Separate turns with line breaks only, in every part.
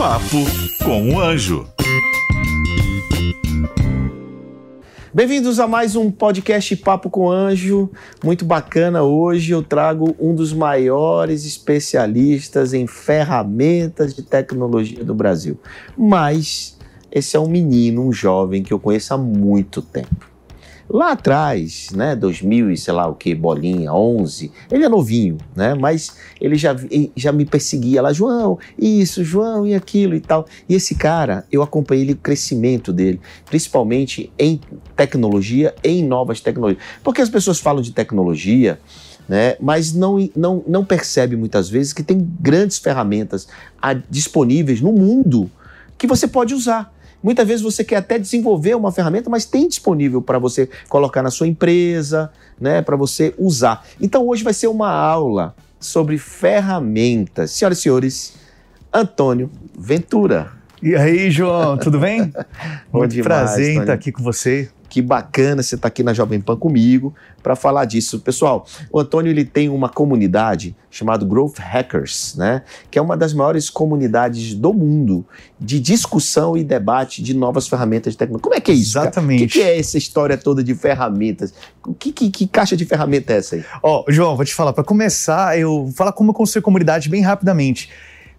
Papo com o Anjo.
Bem-vindos a mais um podcast Papo com Anjo. Muito bacana. Hoje eu trago um dos maiores especialistas em ferramentas de tecnologia do Brasil. Mas esse é um menino, um jovem que eu conheço há muito tempo. Lá atrás, né, 2000 e sei lá o que, bolinha, 11, ele é novinho, né, mas ele já, já me perseguia lá, João, isso, João e aquilo e tal. E esse cara, eu acompanhei ele, o crescimento dele, principalmente em tecnologia, em novas tecnologias. Porque as pessoas falam de tecnologia, né, mas não, não, não percebe muitas vezes que tem grandes ferramentas disponíveis no mundo que você pode usar. Muitas vezes você quer até desenvolver uma ferramenta, mas tem disponível para você colocar na sua empresa, né, para você usar. Então hoje vai ser uma aula sobre ferramentas. Senhoras e senhores, Antônio Ventura.
E aí, João, tudo bem? Muito demais, prazer em estar aqui com você.
Que bacana você estar tá aqui na Jovem Pan comigo para falar disso. Pessoal, o Antônio ele tem uma comunidade chamada Growth Hackers, né? Que é uma das maiores comunidades do mundo de discussão e debate de novas ferramentas de tecnologia. Como é que é isso?
Exatamente.
O que, que, é essa história toda de ferramentas? Que, que, que caixa de ferramenta é essa aí?
Ó, oh, João, vou te falar. Para começar, eu vou falar como eu construí comunidade bem rapidamente.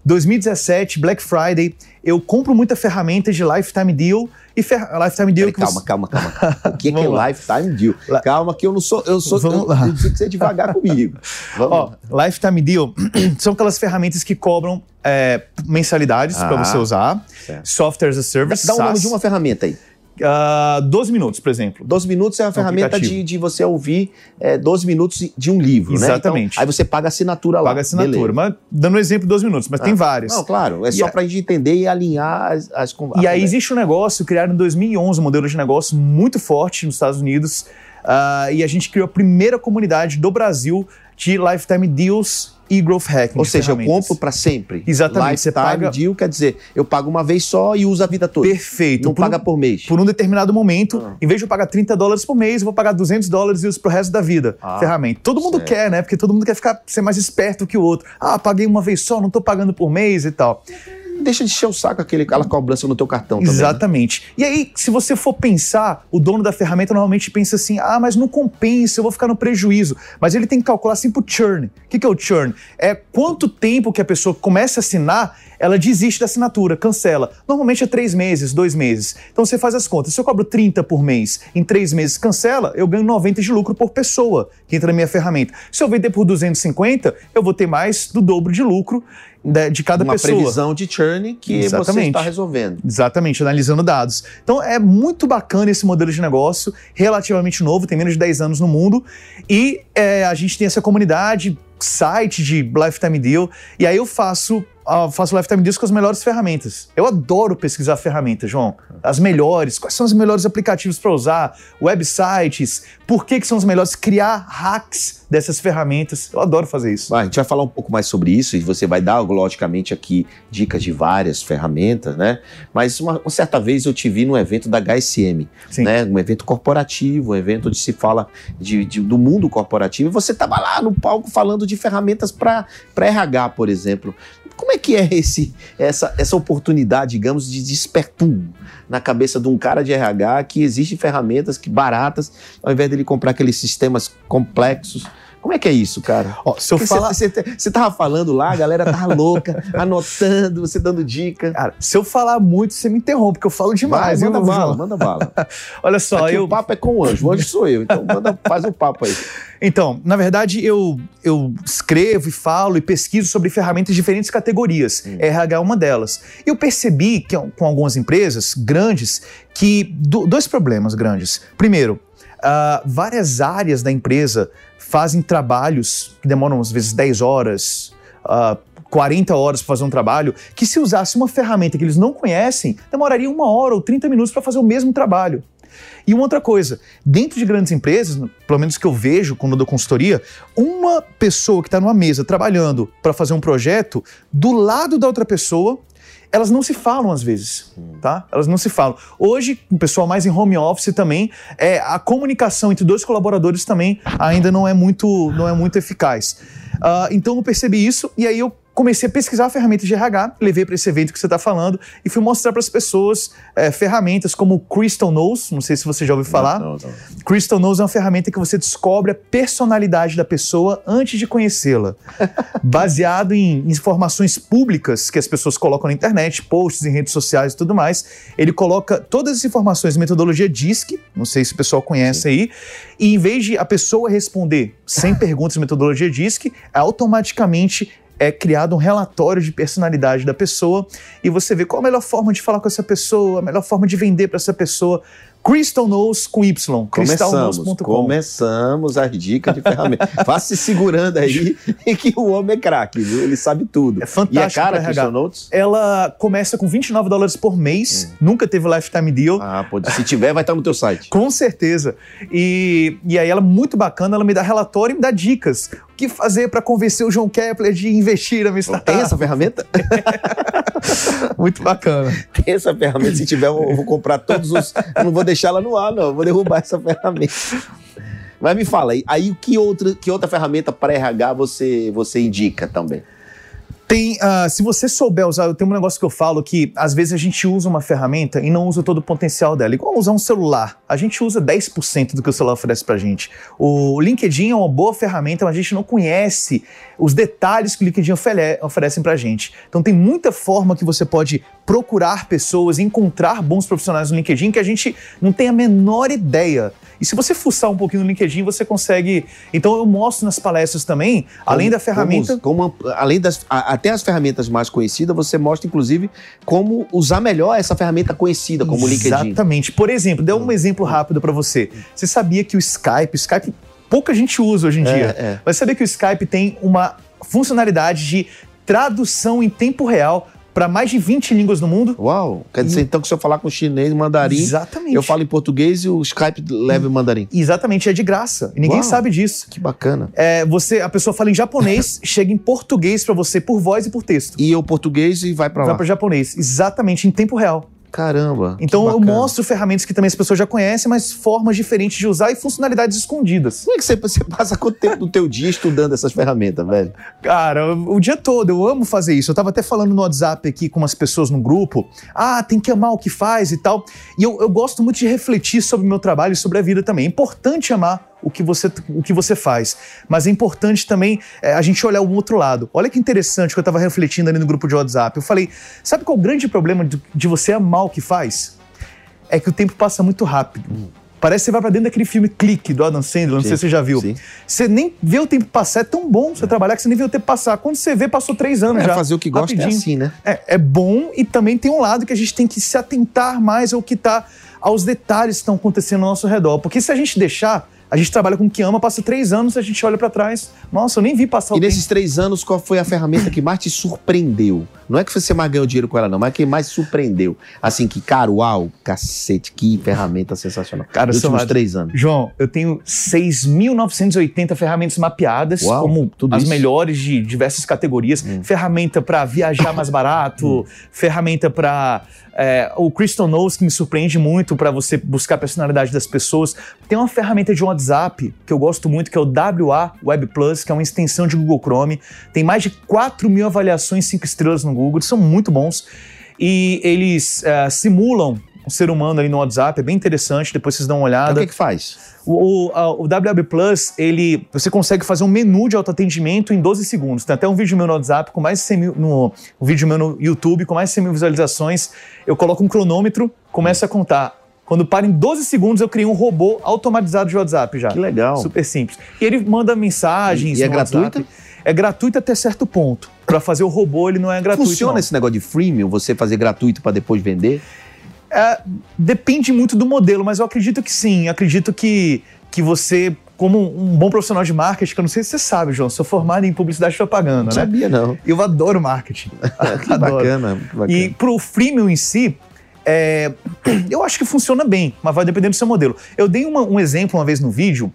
2017, Black Friday, eu compro muita ferramenta de Lifetime Deal e fer... Lifetime Deal.
Peraí, calma, você... calma, calma, calma. O que, que é Lifetime Deal? Calma, que eu não sou. Eu sou. Vamos eu, lá. eu preciso que você devagar comigo.
Vamos. Ó, Lifetime Deal são aquelas ferramentas que cobram é, mensalidades ah, para você usar. Certo. Software as a Service.
Dá o nome de uma ferramenta aí.
Uh, ah, 12 minutos, por exemplo.
12 minutos é uma ferramenta de, de você ouvir é, 12 minutos de um livro,
Exatamente.
né? Então, aí você paga assinatura lá.
Paga assinatura. Mas, dando um exemplo, 12 minutos, mas ah, tem vários.
Não, claro. É e só para a gente entender e alinhar as, as
E aí existe um negócio criado em 2011, um modelo de negócio muito forte nos Estados Unidos. Uh, e a gente criou a primeira comunidade do Brasil de Lifetime Deals e growth hacking.
Ou seja, eu compro para sempre.
Exatamente.
Lifetime você paga deal quer dizer, eu pago uma vez só e uso a vida toda.
Perfeito.
Não por paga um, por mês.
Por um determinado momento, ah. em vez de eu pagar 30 dólares por mês, eu vou pagar 200 dólares e uso pro resto da vida. Ah, ferramenta. Todo mundo certo. quer, né? Porque todo mundo quer ficar ser mais esperto que o outro. Ah, paguei uma vez só, não tô pagando por mês e tal
deixa de encher o saco aquele, aquela cobrança no teu cartão
também. Né? Exatamente. Né? E aí, se você for pensar, o dono da ferramenta normalmente pensa assim: ah, mas não compensa, eu vou ficar no prejuízo. Mas ele tem que calcular assim pro churn. O que, que é o churn? É quanto tempo que a pessoa começa a assinar, ela desiste da assinatura, cancela. Normalmente é três meses, dois meses. Então você faz as contas. Se eu cobro 30 por mês, em três meses cancela, eu ganho 90 de lucro por pessoa que entra na minha ferramenta. Se eu vender por 250, eu vou ter mais do dobro de lucro de cada
uma
pessoa.
Uma previsão de churn que Exatamente. você está resolvendo.
Exatamente, analisando dados. Então é muito bacana esse modelo de negócio, relativamente novo, tem menos de 10 anos no mundo, e é, a gente tem essa comunidade, site de Lifetime Deal, e aí eu faço uh, faço Lifetime Deals com as melhores ferramentas. Eu adoro pesquisar ferramentas, João. As melhores, quais são os melhores aplicativos para usar, websites, por que, que são os melhores, criar hacks dessas ferramentas. Eu adoro fazer isso.
a gente vai falar um pouco mais sobre isso e você vai dar, logicamente, aqui dicas de várias ferramentas, né? Mas uma, uma certa vez eu te vi num evento da HSM, Sim. né? Um evento corporativo, um evento onde se fala de, de do mundo corporativo e você estava lá no palco falando de ferramentas para RH, por exemplo. Como é que é esse, essa, essa oportunidade, digamos, de despertum na cabeça de um cara de RH que existem ferramentas que baratas, ao invés dele comprar aqueles sistemas complexos? Como é que é isso, cara?
Ó, se eu falar...
Você tava falando lá, a galera tava louca, anotando, você dando dica.
Cara, se eu falar muito, você me interrompe, porque eu falo demais.
Vai, manda bala, manda bala.
Olha só,
Aqui
eu...
o papo é com o anjo, o anjo sou eu, então manda, faz o papo aí.
Então, na verdade, eu, eu escrevo e falo e pesquiso sobre ferramentas de diferentes categorias. Hum. RH é uma delas. Eu percebi que com algumas empresas grandes que do, dois problemas grandes. Primeiro, uh, várias áreas da empresa fazem trabalhos que demoram às vezes 10 horas, uh, ah, 40 horas para fazer um trabalho, que se usasse uma ferramenta que eles não conhecem, demoraria uma hora ou 30 minutos para fazer o mesmo trabalho. E uma outra coisa, dentro de grandes empresas, pelo menos que eu vejo quando eu dou consultoria, uma pessoa que está numa mesa trabalhando para fazer um projeto, do lado da outra pessoa elas não se falam às vezes, tá? Elas não se falam. Hoje, o pessoal mais em home office também, é, a comunicação entre dois colaboradores também ainda não é muito, não é muito eficaz. Uh, então eu percebi isso e aí eu comecei a pesquisar ferramentas de RH, levei para esse evento que você está falando e fui mostrar para as pessoas é, ferramentas como Crystal Knows, não sei se você já ouviu falar. Não, não, não. Crystal Knows é uma ferramenta que você descobre a personalidade da pessoa antes de conhecê-la, baseado em informações públicas que as pessoas colocam na internet, posts em redes sociais e tudo mais. Ele coloca todas as informações, metodologia DISC, não sei se o pessoal conhece Sim. aí, e em vez de a pessoa responder sem perguntas metodologia DISC, automaticamente é criado um relatório de personalidade da pessoa e você vê qual a melhor forma de falar com essa pessoa, a melhor forma de vender para essa pessoa. Crystal Knows com Y.
Começamos, começamos as dicas de ferramenta. Faça se segurando aí que o homem é craque, viu? Ele sabe tudo.
É fantástico.
E a cara Crystal Notes?
Ela começa com 29 dólares por mês, hum. nunca teve lifetime deal.
Ah, pode. Se tiver, vai estar no teu site.
com certeza. E, e aí ela é muito bacana, ela me dá relatório e me dá dicas. Que fazer para convencer o João Kepler de investir na minha startup?
Tem essa ferramenta?
muito bacana.
Tem essa ferramenta. Se tiver, eu vou comprar todos os. Eu não vou deixar ela no ar, não. Eu vou derrubar essa ferramenta. Mas me fala aí, aí que outra, que outra ferramenta para RH você, você indica também?
Tem, uh, se você souber usar, tem um negócio que eu falo que às vezes a gente usa uma ferramenta e não usa todo o potencial dela. Igual usar um celular. A gente usa 10% do que o celular oferece pra gente. O LinkedIn é uma boa ferramenta, mas a gente não conhece os detalhes que o LinkedIn ofere oferecem pra gente. Então tem muita forma que você pode procurar pessoas, encontrar bons profissionais no LinkedIn que a gente não tem a menor ideia. E se você fuçar um pouquinho no LinkedIn, você consegue. Então eu mostro nas palestras também, como, além da ferramenta.
Como, como, além das. até as ferramentas mais conhecidas, você mostra, inclusive, como usar melhor essa ferramenta conhecida, como o LinkedIn.
Exatamente. Por exemplo, dê um hum. exemplo rápido para você. Você sabia que o Skype, o Skype pouca gente usa hoje em é, dia, é. mas sabia que o Skype tem uma funcionalidade de tradução em tempo real para mais de 20 línguas no mundo.
Uau! Quer dizer, e... então, que se eu falar com chinês, mandarim,
Exatamente.
eu falo em português e o Skype leva em mandarim.
Exatamente, é de graça. E ninguém Uau, sabe disso.
Que bacana.
É, você, a pessoa fala em japonês, chega em português para você por voz e por texto.
E eu português e vai para lá.
Vai para japonês, exatamente, em tempo real.
Caramba.
Então eu mostro ferramentas que também as pessoas já conhecem, mas formas diferentes de usar e funcionalidades escondidas.
Como é que você, você passa quanto tempo do teu dia estudando essas ferramentas, velho?
Cara, o, dia todo, eu amo fazer isso. Eu tava até falando no WhatsApp aqui com umas pessoas no grupo. Ah, tem que amar o que faz e tal. E eu, eu gosto muito de refletir sobre o meu trabalho e sobre a vida também. É importante amar o que você, o que você faz. Mas é importante também é, a gente olhar o outro lado. Olha que interessante que eu estava refletindo ali no grupo de WhatsApp. Eu falei, sabe qual é o grande problema de, de você amar o que faz? É que o tempo passa muito rápido. Hum. Parece que você vai para dentro daquele filme Clique do Adam Sandler, não sim, sei se você já viu. Sim. Você nem vê o tempo passar, é tão bom você é. trabalhar que você nem vê o tempo passar. Quando você vê, passou três anos
é,
já.
fazer o que gosta é assim, né?
É, é bom e também tem um lado que a gente tem que se atentar mais ao que está aos detalhes que estão acontecendo ao nosso redor. Porque se a gente deixar a gente trabalha com o que ama, passa três anos, a gente olha para trás. Nossa, eu nem vi passar
o E tempo. nesses três anos, qual foi a ferramenta que mais te surpreendeu? Não é que você mais ganhou dinheiro com ela, não, mas que mais surpreendeu. Assim, que, cara, uau, cacete, que ferramenta sensacional.
Cara, Nos últimos três anos. João, eu tenho 6.980 ferramentas mapeadas, uau, como as isso. melhores de diversas categorias. Hum. Ferramenta para viajar mais barato, hum. ferramenta para é, o Crystal Knows, que me surpreende muito para você buscar a personalidade das pessoas. Tem uma ferramenta de WhatsApp que eu gosto muito, que é o WA Web Plus, que é uma extensão de Google Chrome. Tem mais de 4 mil avaliações 5 estrelas no Google, são muito bons. E eles é, simulam um ser humano ali no WhatsApp, é bem interessante, depois vocês dão uma olhada.
Então, o que, que faz?
O, o, a, o WB Plus, ele, você consegue fazer um menu de autoatendimento em 12 segundos. Tem até um vídeo meu no WhatsApp com mais de 100 mil, no, um vídeo meu no YouTube com mais de 100 mil visualizações. Eu coloco um cronômetro, começo a contar. Quando para em 12 segundos, eu criei um robô automatizado de WhatsApp já.
Que legal.
Super simples. E ele manda mensagens.
E, e é gratuito?
É gratuito até certo ponto. Para fazer o robô, ele não é gratuito.
Funciona
não.
esse negócio de freemium, você fazer gratuito para depois vender?
É, depende muito do modelo, mas eu acredito que sim. acredito que, que você, como um bom profissional de marketing, que eu não sei se você sabe, João, sou formado em publicidade e propaganda, não né?
sabia, não.
Eu adoro marketing.
que adoro. bacana, bacana.
E pro freemium em si, é, eu acho que funciona bem, mas vai depender do seu modelo. Eu dei uma, um exemplo uma vez no vídeo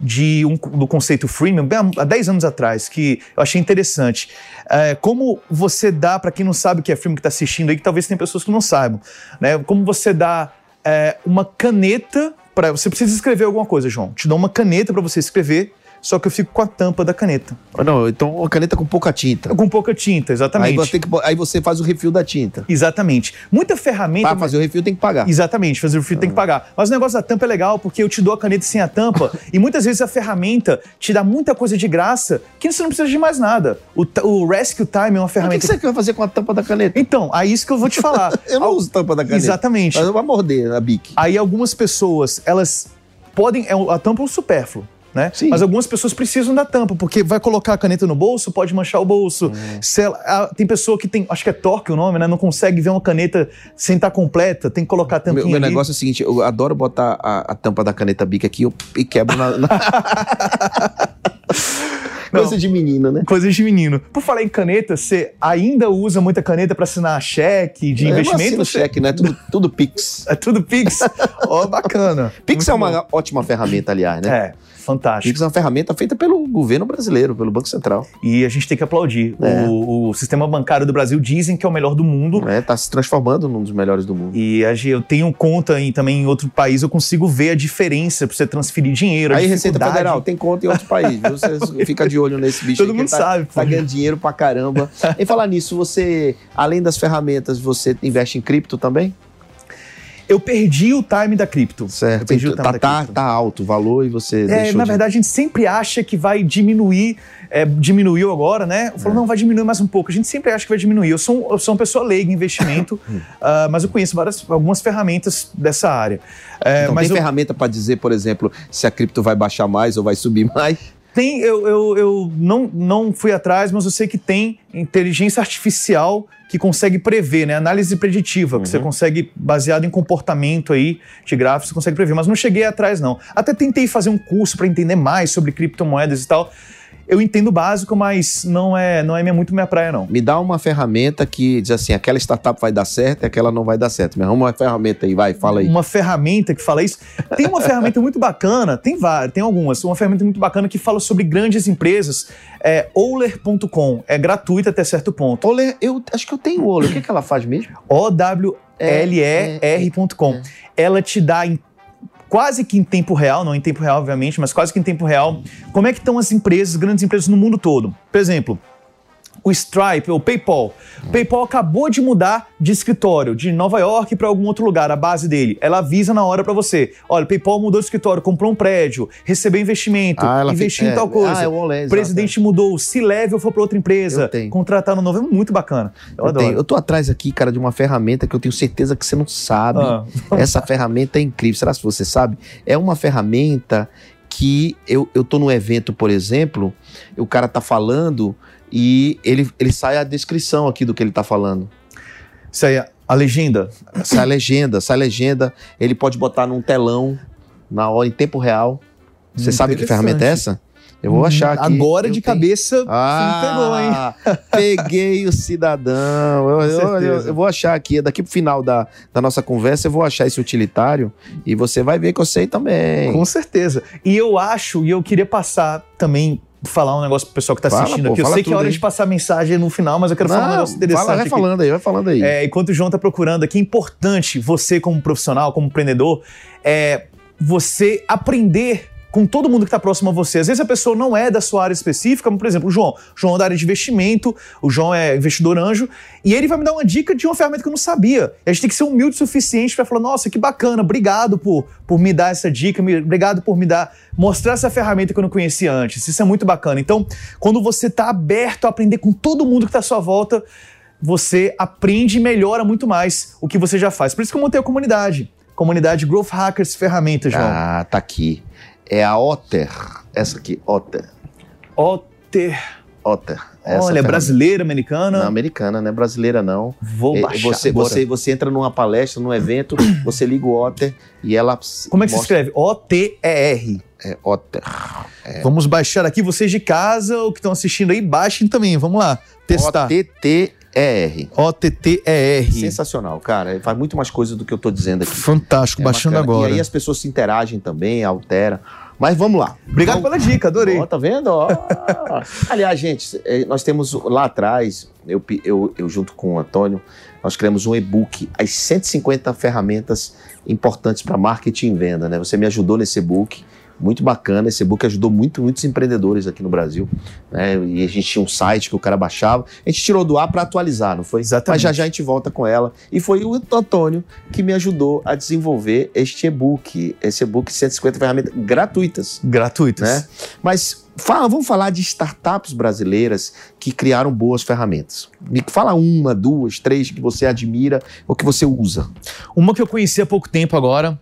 de um, do conceito freemium, há 10 anos atrás, que eu achei interessante. É, como você dá, para quem não sabe o que é freemium, que está assistindo aí, que talvez tem pessoas que não saibam, né? Como você dá é, uma caneta para. Você precisa escrever alguma coisa, João. Te dá uma caneta para você escrever só que eu fico com a tampa da caneta.
Não, então uma caneta com pouca tinta.
Com pouca tinta,
Aí
exatamente.
você, tem que, aí você faz o refil da tinta.
Exatamente. Muita ferramenta.
Para fazer o refil tem que pagar.
Exatamente, fazer o refil tem que pagar. Mas o negócio da tampa é legal, porque eu te dou a caneta sem a tampa, e muitas vezes a ferramenta te dá muita coisa de graça que você não precisa de mais nada. O, o Rescue Time é uma
Mas o que,
ferramenta.
que você quer fazer com a tampa da caneta?
Então, aí isso que eu vou te falar.
Eu não uso tampa da caneta.
Exatamente.
Mas eu vou morder a bique.
Aí algumas pessoas, elas podem. é A tampa é um supérfluo. Né?
Sim.
Mas algumas pessoas precisam da tampa, porque vai colocar a caneta no bolso, pode manchar o bolso.
Hum.
Ela- a- tem pessoa que tem, acho que é torque o nome, né? Não consegue ver uma caneta sem estar completa, tem que colocar a
Meu,
tampinha
meu
ali.
negócio é o seguinte, eu adoro botar a, a tampa da caneta bique aqui eu- e quebro na... na... Coisa de menino, né?
Coisas de menino. Por falar em caneta, você ainda usa muita caneta para assinar cheque de
Eu não
investimento? Você-
cheque, né? Tudo, tudo Pix.
É tudo Pix? Ó, bacana.
Pix
Muito
é uma ótima ferramenta, aliás,
bom.
né?
É, fantástico.
Pix é uma ferramenta feita pelo governo brasileiro, pelo Banco Central.
E a gente tem que aplaudir.
É.
O, o sistema bancário do Brasil dizem que é o melhor do mundo.
Né? Tá se transformando num dos melhores do mundo.
E eu tenho conta em, também em outro país, eu consigo ver a diferença para você transferir dinheiro.
Aí, Receita. Federal, tem conta em outros países. viu? Você fica de olho nesse bicho
Todo
aí,
mundo
tá,
sabe.
Tá ganhando dinheiro pra caramba. em falar nisso, você, além das ferramentas, você investe em cripto também?
Eu perdi o time da cripto. Eu
Certo.
perdi o
Tá,
time da
tá,
cripto.
tá alto o valor e você
É, na
de-
verdade, a gente sempre acha que vai diminuir, é, diminuiu agora, né? Eu falo,
É.
não, vai diminuir mais um pouco. A gente sempre acha que vai diminuir. Eu sou, um- eu sou uma pessoa leiga em investimento, ah, mas eu conheço várias, algumas ferramentas dessa área. É,
Então,
mas
tem
eu,
ferramenta para dizer, por exemplo, se a cripto vai baixar mais ou vai subir mais?
Tem, eu, eu, eu não, não fui atrás, mas eu sei que tem inteligência artificial que consegue prever, né? Análise preditiva, que você
Uhum.
consegue, baseado em comportamento aí de gráficos, você consegue prever. Mas não cheguei atrás, não. Até tentei fazer um curso para entender mais sobre criptomoedas e tal. Eu entendo o básico, mas não é, não é minha- muito minha praia, não.
Me dá uma ferramenta que diz assim, aquela startup vai dar certo e aquela não vai dar certo. Me arruma uma ferramenta aí, vai, fala aí.
Uma ferramenta que fala isso. Tem uma ferramenta muito bacana, tem várias, tem algumas. Uma ferramenta muito bacana que fala sobre grandes empresas. É Euler.com. É gratuita até certo ponto.
Olha, eu acho que eu tenho olho. O que, que ela faz mesmo?
O-W-L-E-R.com. Ela te dá em quase que em tempo real, não em tempo real, obviamente, mas quase que em tempo real, como é que estão as empresas, grandes empresas no mundo todo. Por exemplo, o Stripe, o PayPal. O PayPal acabou de mudar de escritório de Nova York para algum outro lugar, a base dele. Ela avisa na hora para você. Olha, o PayPal mudou de escritório, comprou um prédio, recebeu investimento, investiu em
é,
tal coisa.
Ah, é o Olé,
o presidente mudou, o C-Level foi para outra empresa,
Eu
contrataram um novo, é muito bacana. Eu,
Eu,
adoro.
tenho. eu tô atrás aqui, cara, de uma ferramenta que eu tenho certeza que você não sabe.
Ah.
Essa ferramenta é incrível. Será que você sabe? É uma ferramenta que eu, eu tô num evento, por exemplo, o cara tá falando e ele, ele sai a descrição aqui do que ele tá falando.
Isso aí, a legenda.
Sai a legenda, sai a legenda, ele pode botar num telão na hora, em tempo real. Você sabe que ferramenta é essa? Eu vou achar aqui.
Agora
Eu
de
tenho-
cabeça, você me pegou, hein?
Ah, peguei o cidadão. Eu, eu- eu- eu vou achar aqui, daqui pro final da, da nossa conversa, eu vou achar esse utilitário e você vai ver que eu sei também.
Com certeza. E eu acho, e eu queria passar também, falar um negócio pro pessoal que tá
Fala,
assistindo
pô,
aqui. Eu sei que é hora
aí.
de passar a mensagem no final, mas eu quero falar um
Não,
negócio interessante.
Fala, vai
aqui.
falando aí, vai falando aí.
É, enquanto o João tá procurando aqui, é importante você, como profissional, como empreendedor, é você aprender com todo mundo que está próximo a você. Às vezes a pessoa não é da sua área específica, por exemplo, o João. O João é da área de investimento, o João é investidor anjo, e ele vai me dar uma dica de uma ferramenta que eu não sabia. E a gente tem que ser humilde o suficiente para falar: nossa, que bacana, obrigado por, por me dar essa dica, obrigado por me dar, mostrar essa ferramenta que eu não conhecia antes. Isso é muito bacana. Então, quando você está aberto a aprender com todo mundo que está à sua volta, você aprende e melhora muito mais o que você já faz. Por isso que eu montei a comunidade. Comunidade Growth Hackers Ferramentas, João.
Ah, tá aqui. É a Otter. Essa aqui, Otter.
Otter.
Otter. Essa
Olha, brasileira, americana.
Não, americana, não é brasileira, não.
Vou
É,
baixar.
você, você, você entra numa palestra, num evento, você liga o Otter e ela.
Como é que se escreve? O-T-E-R.
É Otter.
Vamos baixar aqui. Vocês de casa ou que estão assistindo aí, baixem também. Vamos lá. Testar.
O-T-T-E-R.
O-T-T-E-R.
Sensacional, cara. Ele faz muito mais coisas do que eu tô dizendo aqui.
Fantástico,
É
baixando
bacana.
agora.
E aí as pessoas se interagem também, altera. Mas vamos lá.
Obrigado
Vamos-
pela dica, adorei.
Ó, tá vendo? Ó. Aliás, gente, eh, nós temos lá atrás, eu, eu, eu junto com o Antônio, nós criamos um e-book, as 150 ferramentas importantes para marketing e venda, né? Você me ajudou nesse e-book. Muito bacana. Esse e-book ajudou muito, muitos empreendedores aqui no Brasil. Né? E a gente tinha um site que o cara baixava. A gente tirou do ar para atualizar, não foi?
Exatamente.
Mas já já a gente volta com ela. E foi o Antônio que me ajudou a desenvolver este e-book. Esse e-book 150 ferramentas gratuitas.
Gratuitas.
Né? Mas fala, vamos falar de startups brasileiras que criaram boas ferramentas. Me fala uma, duas, três que você admira ou que você usa.
Uma que eu conheci há pouco tempo agora,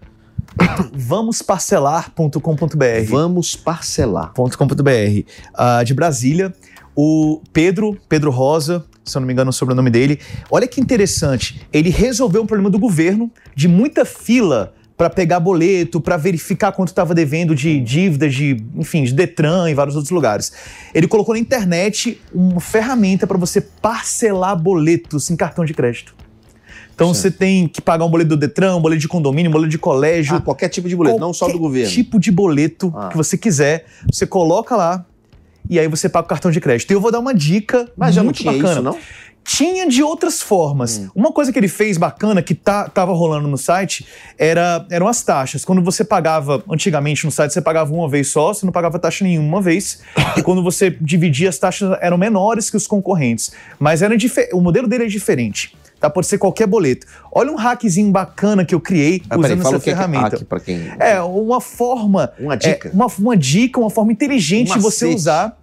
vamosparcelar.com.br.
Vamos parcelar.
.com.br, uh, de Brasília. O Pedro, Pedro Rosa, se eu não me engano o sobrenome dele. Olha que interessante, ele resolveu um problema do governo de muita fila para pegar boleto, para verificar quanto estava devendo de dívidas, de, enfim, de Detran e vários outros lugares. Ele colocou na internet uma ferramenta para você parcelar boletos em cartão de crédito. Então você tem que pagar um boleto do Detran, um boleto de condomínio, um boleto de colégio,
Ah, qualquer tipo de boleto, não só do
qualquer
governo.
tipo de boleto
Ah.
que você quiser, você coloca lá e aí você paga o cartão de crédito. E eu vou dar uma dica
Mas já não
muito
tinha
bacana.
isso, não?
Tinha de outras formas.
Hum.
Uma coisa que ele fez bacana, que tá, tava rolando no site, era, eram as taxas. Quando você pagava, antigamente no site, você pagava uma vez só, você não pagava taxa nenhuma uma vez. e quando você dividia, as taxas eram menores que os concorrentes. Mas era o modelo dele é diferente. Tá? Pode ser qualquer boleto. Olha um hackzinho bacana que eu criei
Ah, peraí,
usando
fala
essa
o que é é
ferramenta.
hack quem...
É, uma forma.
Uma dica?
é, uma, uma dica, uma forma inteligente
Um
de você usar.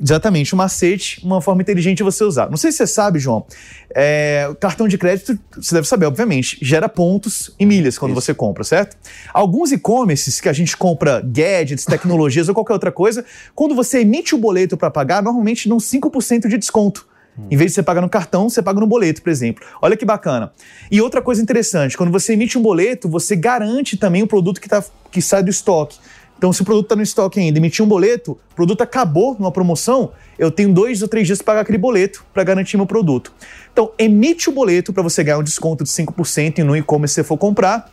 Exatamente, um macete, uma forma inteligente de você usar. Não sei se você sabe, João, é, cartão de crédito, você deve saber, obviamente, gera pontos e milhas quando
Isso.
você compra, certo? Alguns e-commerces que a gente compra gadgets, tecnologias ou qualquer outra coisa, quando você emite o boleto para pagar, normalmente dão 5% de desconto. Em vez de você pagar no cartão, você paga no boleto, por exemplo. Olha que bacana. E outra coisa interessante, quando você emite um boleto, você garante também o produto que, tá, que sai do estoque. Então, se o produto está no estoque ainda, emitir um boleto, o produto acabou numa promoção, eu tenho dois ou três dias para pagar aquele boleto para garantir meu produto. Então, emite o boleto para você ganhar um desconto de 5% no e-commerce se você for comprar,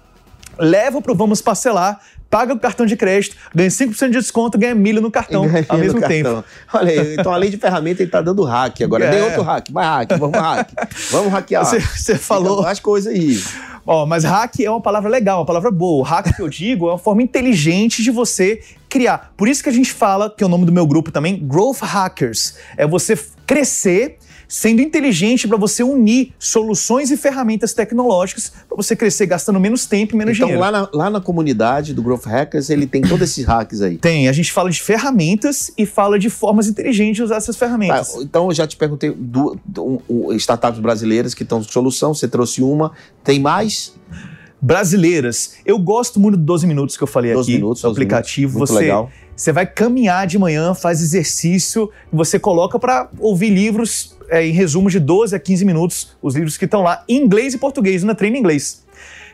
leva para o Vamos Parcelar, paga o cartão de crédito, ganha 5% de desconto, ganha milha no cartão ao mesmo
cartão.
tempo.
Olha aí, então além de ferramenta, ele tá dando hack agora.
É.
Dê outro hack, vai hack, vamos hack. Vamos hackear.
Você, você falou.
As coisas aí.
Ó, mas hack é uma palavra legal, uma palavra boa. O hack que eu digo é uma forma inteligente de você criar. Por isso que a gente fala, que é o nome do meu grupo também, Growth Hackers. É você crescer sendo inteligente para você unir soluções e ferramentas tecnológicas para você crescer gastando menos tempo e menos
Então
dinheiro.
lá na, lá na comunidade do Growth Hackers, ele tem todos esses hacks aí.
Tem, a gente fala de ferramentas e fala de formas inteligentes de usar essas
Tá,
ferramentas.
então eu já te perguntei do, do- startups brasileiras que estão com solução, você trouxe uma, tem mais?
Brasileiras. Eu gosto muito do 12 minutos que eu falei
12
aqui,
minutos, 12
aplicativo.
Muito
você
legal.
Você vai caminhar de manhã, faz exercício, você coloca para ouvir livros é, em resumo de 12 a 15 minutos, os livros que estão lá, em inglês e português, ainda treina inglês.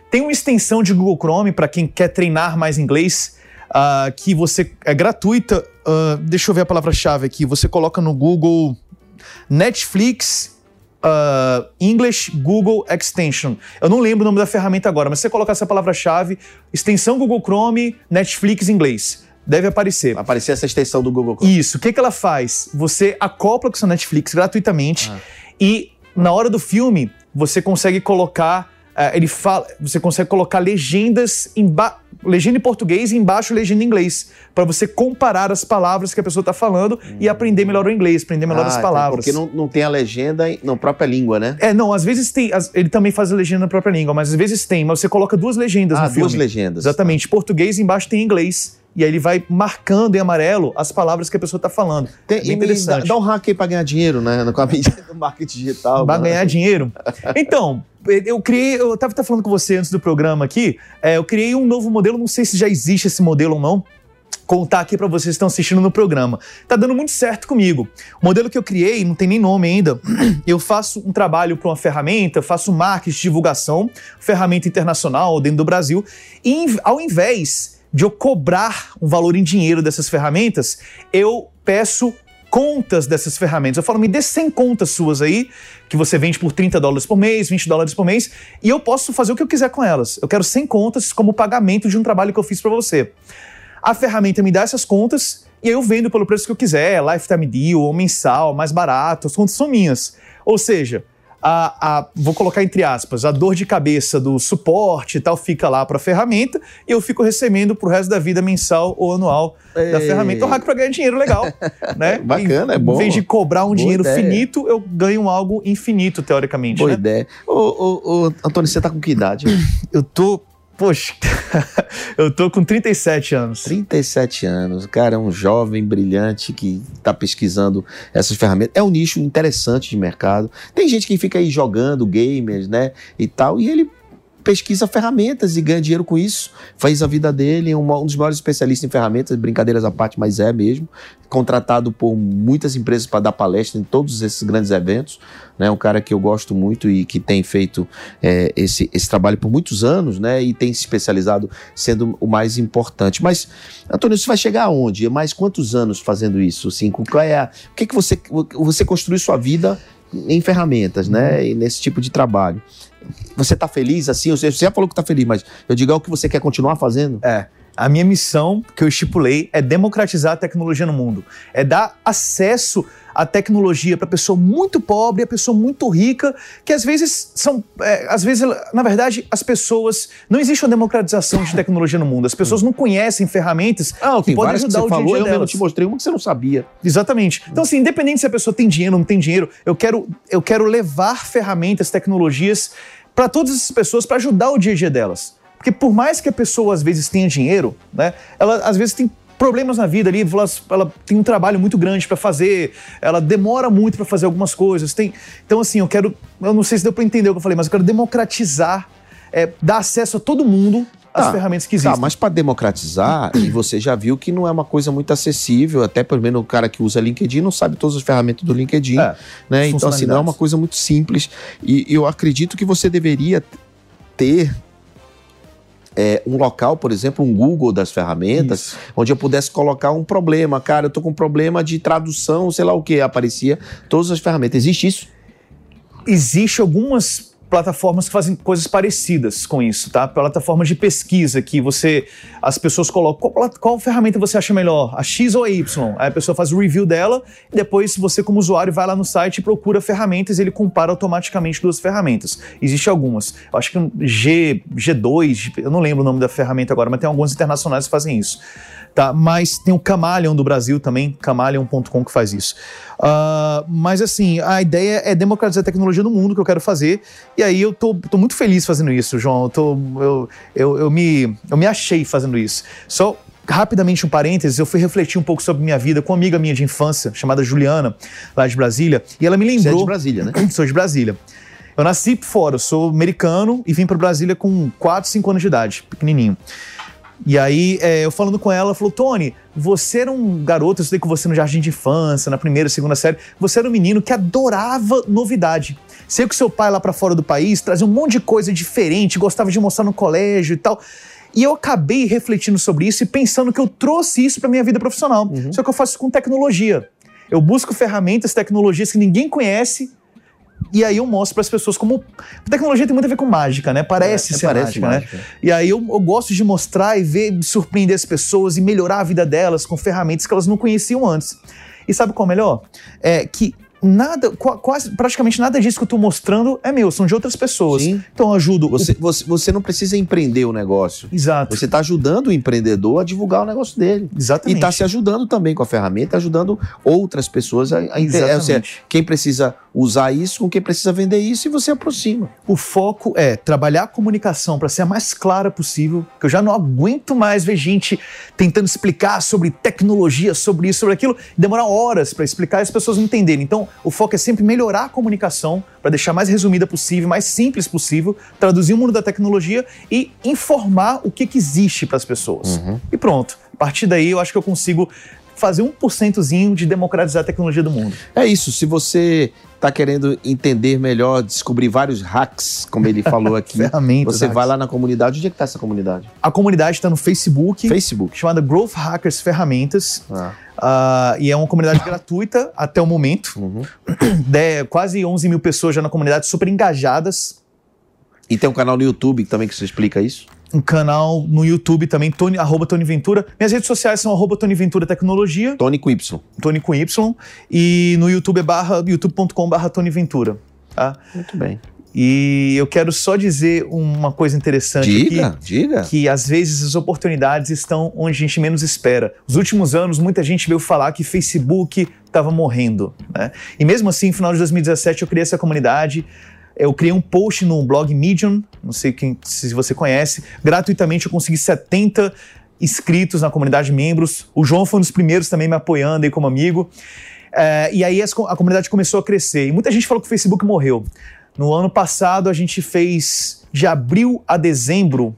Tem uma extensão de Google Chrome para quem quer treinar mais inglês, ah, que você é gratuita. ah, deixa eu ver a palavra-chave aqui. Você coloca no Google Netflix ah, English Google Extension. Eu não lembro o nome da ferramenta agora, mas você colocar essa palavra-chave, extensão Google Chrome, Netflix inglês, deve aparecer.
Vai aparecer essa extensão do Google Chrome.
Isso. O que, que ela faz? Você acopla com o seu Netflix gratuitamente
Ah.
e na hora do filme você consegue colocar. eh, ele fala, você consegue colocar legendas legenda em português e embaixo legenda em inglês para você comparar as palavras que a pessoa está falando e aprender melhor o inglês, aprender melhor
Ah,
as palavras.
Porque não, não tem a legenda na própria língua, né?
É, não, às vezes tem. as- ele também faz a legenda na própria língua, mas às vezes tem. Mas você coloca duas legendas
Ah,
no filme.
duas legendas.
Exatamente. Português e embaixo tem inglês. E aí ele vai marcando em amarelo as palavras que a pessoa está falando.
Tem,
É
e me dá,
interessante.
dá um hack aí pra ganhar dinheiro, né? Com a mídia do marketing digital.
Vai
né?
ganhar dinheiro. Então, eu criei, eu estava falando com você antes do programa aqui, é, eu criei um novo modelo, não sei se já existe esse modelo ou não. Contar aqui para vocês que estão assistindo no programa. Tá dando muito certo comigo. O modelo que eu criei, não tem nem nome ainda. Eu faço um trabalho para uma ferramenta, faço marketing, divulgação, ferramenta internacional dentro do Brasil. E ao invés de eu cobrar um valor em dinheiro dessas ferramentas, eu peço contas dessas ferramentas. Eu falo, me dê 100 contas suas aí, que você vende por 30 dólares por mês, 20 dólares por mês, e eu posso fazer o que eu quiser com elas. Eu quero 100 contas como pagamento de um trabalho que eu fiz para você. A ferramenta me dá essas contas e aí eu vendo pelo preço que eu quiser, lifetime deal ou mensal, mais barato, as contas são minhas. Ou seja, a, a, vou colocar entre aspas, a dor de cabeça do suporte e tal fica lá para a ferramenta e eu fico recebendo pro resto da vida mensal ou anual
Ei.
da ferramenta. Eu hack para ganhar dinheiro legal, né?
Bacana, é bom.
Em vez de cobrar um
Boa
dinheiro
ideia.
finito, eu ganho algo infinito, teoricamente,
Boa
né?
ideia. Ô, ô, ô, Antônio, você tá com que idade?
Eu tô, poxa, eu tô com 37 anos.
37 anos, cara é um jovem brilhante que está pesquisando essas ferramentas. É um nicho interessante de mercado. Tem gente que fica aí jogando gamers, né, e tal, e ele pesquisa ferramentas e ganha dinheiro com isso, faz a vida dele, é um, um dos maiores especialistas em ferramentas, brincadeiras à parte, mas é mesmo, contratado por muitas empresas para dar palestra em todos esses grandes eventos, né, um cara que eu gosto muito e que tem feito é, esse, esse trabalho por muitos anos, né, e tem se especializado sendo o mais importante. Mas, Antônio, você vai chegar aonde? Mais quantos anos fazendo isso? Assim, qual é a, o que, que você, você construiu sua vida em ferramentas, né, e nesse tipo de trabalho? Você tá feliz assim? Você já falou que tá feliz, mas eu digo é o que você quer continuar fazendo?
É. A minha missão que eu estipulei é democratizar a tecnologia no mundo. É dar acesso à tecnologia para pessoa muito pobre, a pessoa muito rica, que às vezes são. É, às vezes, na verdade, as pessoas. Não existe uma democratização de tecnologia no mundo. As pessoas não conhecem ferramentas
Ah,
que podem
várias que
ajudar
você
o a
falou,
dia
eu mesmo
delas.
te mostrei uma que você não sabia.
Exatamente. Então, assim, independente se a pessoa tem dinheiro ou não tem dinheiro, eu quero, eu quero levar ferramentas, tecnologias para todas essas pessoas para ajudar o dia a dia delas. Porque por mais que a pessoa às vezes tenha dinheiro, né, ela às vezes tem problemas na vida ali, ela, ela tem um trabalho muito grande para fazer, ela demora muito para fazer algumas coisas. Tem, então, assim, eu quero, eu não sei se deu para entender o que eu falei, mas eu quero democratizar, é, dar acesso a todo mundo às
Tá,
ferramentas que existem.
Tá, mas para democratizar, e você já viu que não é uma coisa muito acessível, até pelo menos o cara que usa LinkedIn não sabe todas as ferramentas do LinkedIn,
É,
né?
as
Então, assim, não é uma coisa muito simples. E eu acredito que você deveria ter é, um local, por exemplo, um Google das ferramentas,
Isso.
onde eu pudesse colocar um problema. Cara, eu tô com um problema de tradução, sei lá o que, aparecia todas as ferramentas. Existe isso?
Existe algumas plataformas que fazem coisas parecidas com isso, tá? Plataformas de pesquisa que você, as pessoas colocam qual, qual ferramenta você acha melhor, a X ou a Y. Aí a pessoa faz o review dela e depois você como usuário vai lá no site e procura ferramentas e ele compara automaticamente duas ferramentas. Existem algumas. Eu acho que um G, G2, eu não lembro o nome da ferramenta agora, mas tem algumas internacionais que fazem isso. Tá, mas tem o Camaleon do Brasil também, camaleon.com que faz isso. Ah, mas assim, a ideia é democratizar a tecnologia no mundo que eu quero fazer. E aí eu tô, tô muito feliz fazendo isso, João. Eu, tô, eu, eu, eu, me, eu me achei fazendo isso. Só rapidamente um parênteses, eu fui refletir um pouco sobre minha vida com uma amiga minha de infância, chamada Juliana, lá de Brasília, e ela me
Você é
lembrou.
de Brasília, né?
Sou de Brasília. Eu nasci fora, eu sou americano e vim para Brasília com 4, 5 anos de idade, pequenininho. E aí, é, eu falando com ela, ela falou: Tony, você era um garoto, eu estudei com você no jardim de infância, na primeira, segunda série. Você era um menino que adorava novidade. Sei que seu pai lá para fora do país trazia um monte de coisa diferente, gostava de mostrar no colégio e tal. E eu acabei refletindo sobre isso e pensando que eu trouxe isso para minha vida profissional. Só que eu faço com tecnologia. Eu busco ferramentas, tecnologias que ninguém conhece e aí eu mostro para as pessoas como. Tecnologia tem muito a ver com mágica, né? Parece
É,
ser
parece
mágica,
mágica.
né? E aí eu, eu gosto de mostrar e ver, surpreender as pessoas e melhorar a vida delas com ferramentas que elas não conheciam antes. E sabe qual é o melhor? É que nada, qua- quase, praticamente nada disso que eu tô mostrando é meu, são de outras pessoas.
Sim.
Então eu ajudo. o-
Você, você, você não precisa empreender o negócio.
Exato.
Você está ajudando o empreendedor a divulgar o negócio dele. E
Exatamente.
está se ajudando também com a ferramenta, ajudando outras pessoas a, a.
Exatamente.
Ou seja, quem precisa usar isso com quem precisa vender isso e você aproxima.
O foco é trabalhar a comunicação para ser a mais clara possível, que eu já não aguento mais ver gente tentando explicar sobre tecnologia, sobre isso, sobre aquilo, e demorar horas para explicar e as pessoas não entenderem. Então, o foco é sempre melhorar a comunicação para deixar mais resumida possível, mais simples possível, traduzir o mundo da tecnologia e informar o que, que existe para as pessoas. E pronto. A partir daí, eu acho que eu consigo fazer um porcentozinho de democratizar a tecnologia do mundo.
É isso. Se você está querendo entender melhor, descobrir vários hacks, como ele falou aqui,
Ferramentas.
você
hacks.
vai lá na comunidade. Onde é que está essa comunidade?
A comunidade está no Facebook.
Facebook.
chamada Growth Hackers Ferramentas.
Ah,
Ah, e é uma comunidade gratuita até o momento.
uhum.
De, quase 11 mil pessoas já na comunidade, super engajadas.
E tem um canal no YouTube também que você explica isso.
Um canal no YouTube também, Tony, arroba Tony Ventura. Minhas redes sociais são arroba Tony Ventura Tecnologia,
Tony com Y.
Tony com Y. E no YouTube é barra, youtube.com barra Tony Ventura. Tá?
Muito bem.
E eu quero só dizer uma coisa interessante
Diga,
aqui.
diga.
Que às vezes as oportunidades estão onde a gente menos espera. Nos últimos anos, muita gente veio falar que Facebook estava morrendo. Né? E mesmo assim, no final de 2017, eu criei essa comunidade. Eu criei um post no blog Medium, não sei quem, se você conhece. Gratuitamente eu consegui 70 inscritos na comunidade membros. O João foi um dos primeiros também me apoiando aí como amigo. É, e aí a comunidade começou a crescer. E muita gente falou que o Facebook morreu. No ano passado, a gente fez de abril a dezembro.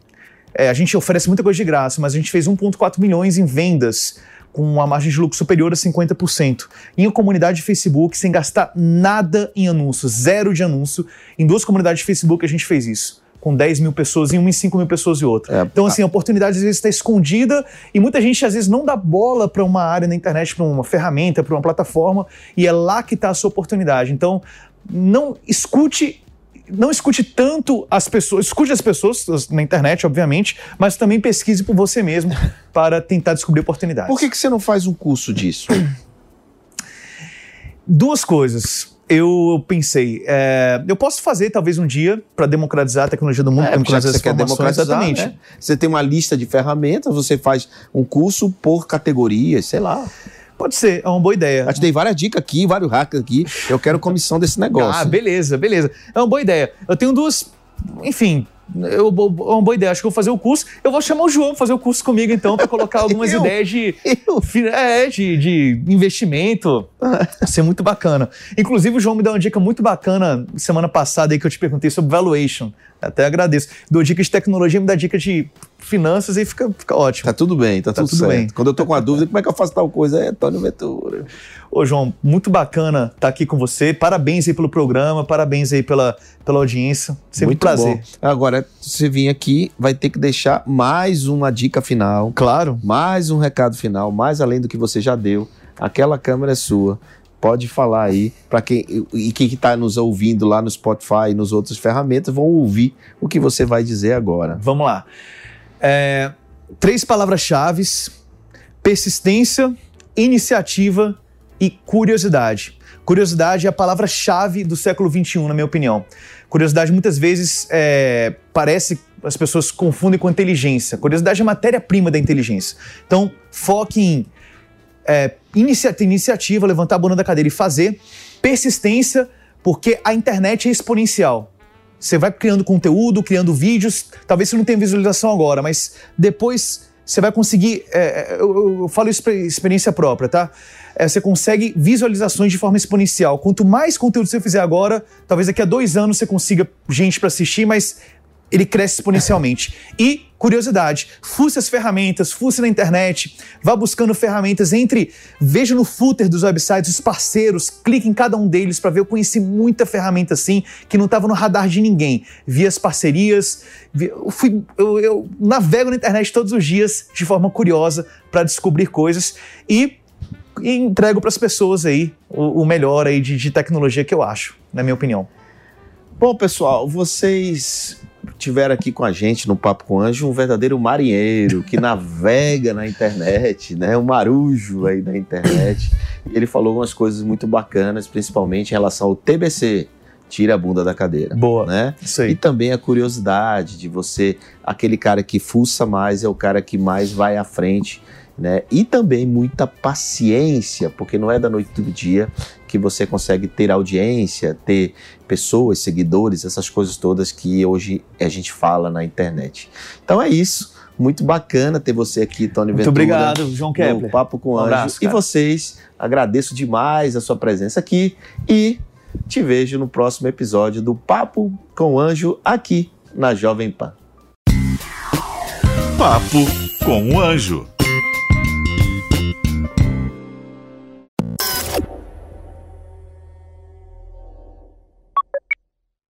É, a gente oferece muita coisa de graça, mas a gente fez 1,4 milhões em vendas, com uma margem de lucro superior a 50%. Em uma comunidade de Facebook, sem gastar nada em anúncio, zero de anúncio. Em duas comunidades de Facebook, a gente fez isso. Com 10 mil pessoas em uma e 5 mil pessoas em outra.
É,
então, assim, a oportunidade às vezes está escondida e muita gente às vezes não dá bola para uma área na internet, para uma ferramenta, para uma plataforma, e é lá que está a sua oportunidade. Então, não escute não escute tanto as pessoas, escute as pessoas na internet, obviamente, mas também pesquise por você mesmo para tentar descobrir oportunidades.
Por que, que você não faz um curso disso?
Duas coisas. Eu pensei, é, eu posso fazer talvez um dia para democratizar a tecnologia do mundo,
É, já que
democratizar
você quer democratizar,
exatamente.
né? Você tem uma lista de ferramentas, você faz um curso por categorias, sei lá.
Pode ser, é uma boa ideia.
Eu te dei várias dicas aqui, vários hacks aqui. Eu quero comissão desse negócio.
Ah, beleza, beleza. É uma boa ideia. Eu tenho duas. Enfim. Eu, é uma boa ideia. Acho que eu vou fazer o curso. Eu vou chamar o João pra fazer o curso comigo, então, para colocar algumas
Eu?
ideias de, é, de, de investimento. Vai ser muito bacana. Inclusive, o João me deu uma dica muito bacana semana passada aí que eu te perguntei sobre valuation. Até agradeço. Dou dica de tecnologia, me dá dica de finanças e fica, fica ótimo.
Tá tudo bem, tá,
Tá
tudo,
tudo
certo.
bem.
Quando eu tô com a dúvida, como é que eu faço tal coisa? É Antônio Ventura.
Ô, João, muito bacana estar aqui com você. Parabéns aí pelo programa, parabéns aí pela, pela audiência. Sempre
Muito
um prazer.
bom. Agora, você vir aqui, vai ter que deixar mais uma dica final,
Claro.
mais um recado final, mais além do que você já deu. Aquela câmera é sua. Pode falar aí para quem e quem está nos ouvindo lá no Spotify e nos outras ferramentas vão ouvir o que você vai dizer agora.
Vamos lá. É, três palavras-chave: persistência, iniciativa e curiosidade. Curiosidade é a palavra-chave do século XXI, na minha opinião. Curiosidade muitas vezes é, parece as pessoas confundem com inteligência. Curiosidade é matéria-prima da inteligência. Então, foque em é, inicia- iniciativa, levantar a bunda da cadeira e fazer. Persistência, porque a internet é exponencial. Você vai criando conteúdo, criando vídeos. Talvez você não tenha visualização agora, mas depois você vai conseguir. é, eu, eu- eu falo isso experiência própria, tá? É, você consegue visualizações de forma exponencial. Quanto mais conteúdo você fizer agora, talvez daqui a dois anos você consiga gente para assistir, mas ele cresce exponencialmente. E curiosidade, fuce as ferramentas, fuce na internet, vá buscando ferramentas entre, veja no footer dos websites os parceiros, clique em cada um deles para ver. Eu conheci muita ferramenta assim que não estava no radar de ninguém. Vi as parcerias, vi- eu, fui, eu, eu navego na internet todos os dias de forma curiosa para descobrir coisas e e entrego para as pessoas aí o, o melhor aí de, de tecnologia que eu acho, na minha opinião.
Bom, pessoal, vocês tiveram aqui com a gente no Papo com Anjo um verdadeiro marinheiro que navega na internet, né? Um marujo aí na internet. E ele falou umas coisas muito bacanas, principalmente em relação ao TBC, tira a bunda da cadeira,
Boa.
né?
Isso
E
aí.
também a curiosidade de você, aquele cara que fuça mais é o cara que mais vai à frente, né? E também muita paciência, porque não é da noite do dia que você consegue ter audiência, ter pessoas, seguidores, essas coisas todas que hoje a gente fala na internet. Então é isso. Muito bacana ter você aqui, Tony
Muito
Ventura.
obrigado, João
No
Kepler.
Papo com
Um
Anjo.
abraço,
e vocês, agradeço demais a sua presença aqui e te vejo no próximo episódio do Papo com Anjo aqui na Jovem Pan.
Papo com o Anjo.